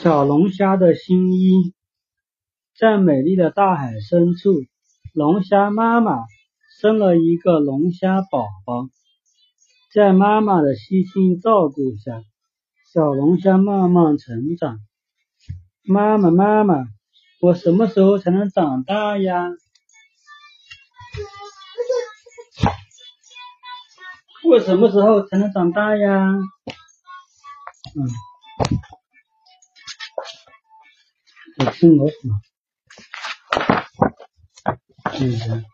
小龙虾的新衣，在美丽的大海深处，龙虾妈妈生了一个龙虾宝宝。在妈妈的悉心照顾下，小龙虾慢慢成长。妈妈，妈妈，我什么时候才能长大呀？我什么时候才能长大呀？嗯。我听老鼠。嗯。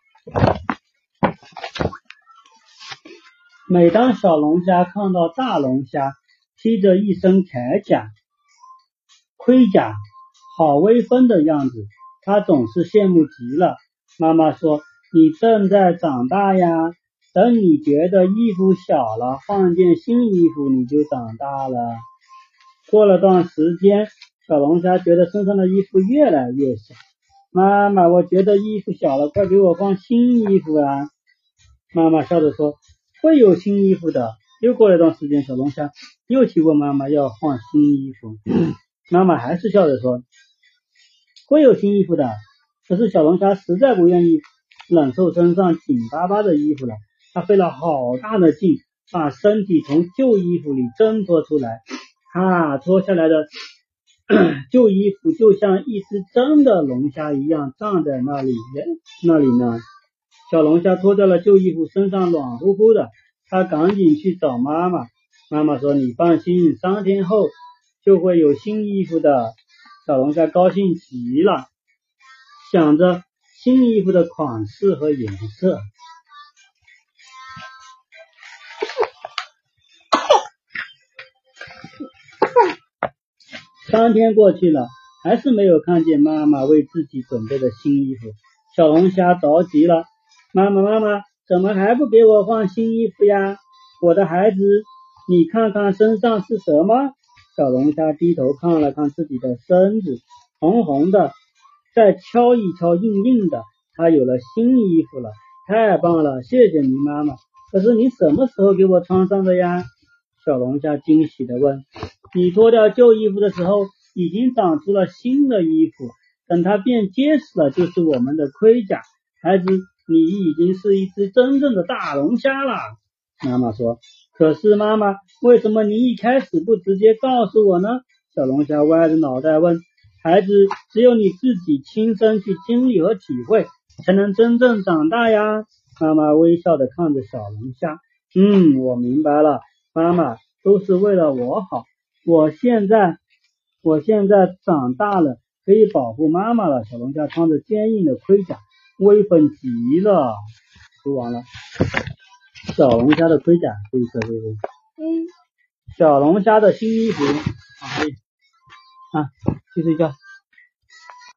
每当小龙虾看到大龙虾披着一身铠甲、盔甲，好威风的样子，它总是羡慕极了。妈妈说：“你正在长大呀，等你觉得衣服小了，换件新衣服，你就长大了。”过了段时间。小龙虾觉得身上的衣服越来越小，妈妈，我觉得衣服小了，快给我换新衣服啊！妈妈笑着说：“会有新衣服的。”又过了一段时间，小龙虾又去问妈妈要换新衣服，妈妈还是笑着说：“会有新衣服的。”可是小龙虾实在不愿意忍受身上紧巴巴的衣服了，它费了好大的劲，把身体从旧衣服里挣脱出来，哈，脱下来的。旧衣服就像一只真的龙虾一样站在那里，那里呢？小龙虾脱掉了旧衣服，身上暖乎乎的，他赶紧去找妈妈。妈妈说：“你放心，三天后就会有新衣服的。”小龙虾高兴极了，想着新衣服的款式和颜色。三天过去了，还是没有看见妈妈为自己准备的新衣服。小龙虾着急了：“妈妈，妈妈，怎么还不给我换新衣服呀？我的孩子，你看看身上是什么？”小龙虾低头看了看自己的身子，红红的，再敲一敲，硬硬的，它有了新衣服了，太棒了！谢谢你，妈妈。可是你什么时候给我穿上的呀？小龙虾惊喜的问。你脱掉旧衣服的时候，已经长出了新的衣服，等它变结实了，就是我们的盔甲。孩子，你已经是一只真正的大龙虾了。妈妈说。可是妈妈，为什么你一开始不直接告诉我呢？小龙虾歪着脑袋问。孩子，只有你自己亲身去经历和体会，才能真正长大呀。妈妈微笑的看着小龙虾。嗯，我明白了，妈妈都是为了我好。我现在，我现在长大了，可以保护妈妈了。小龙虾穿着坚硬的盔甲，威风极了。说完了，小龙虾的盔甲，这一次是不是？嗯。小龙虾的新衣服，啊，去睡觉。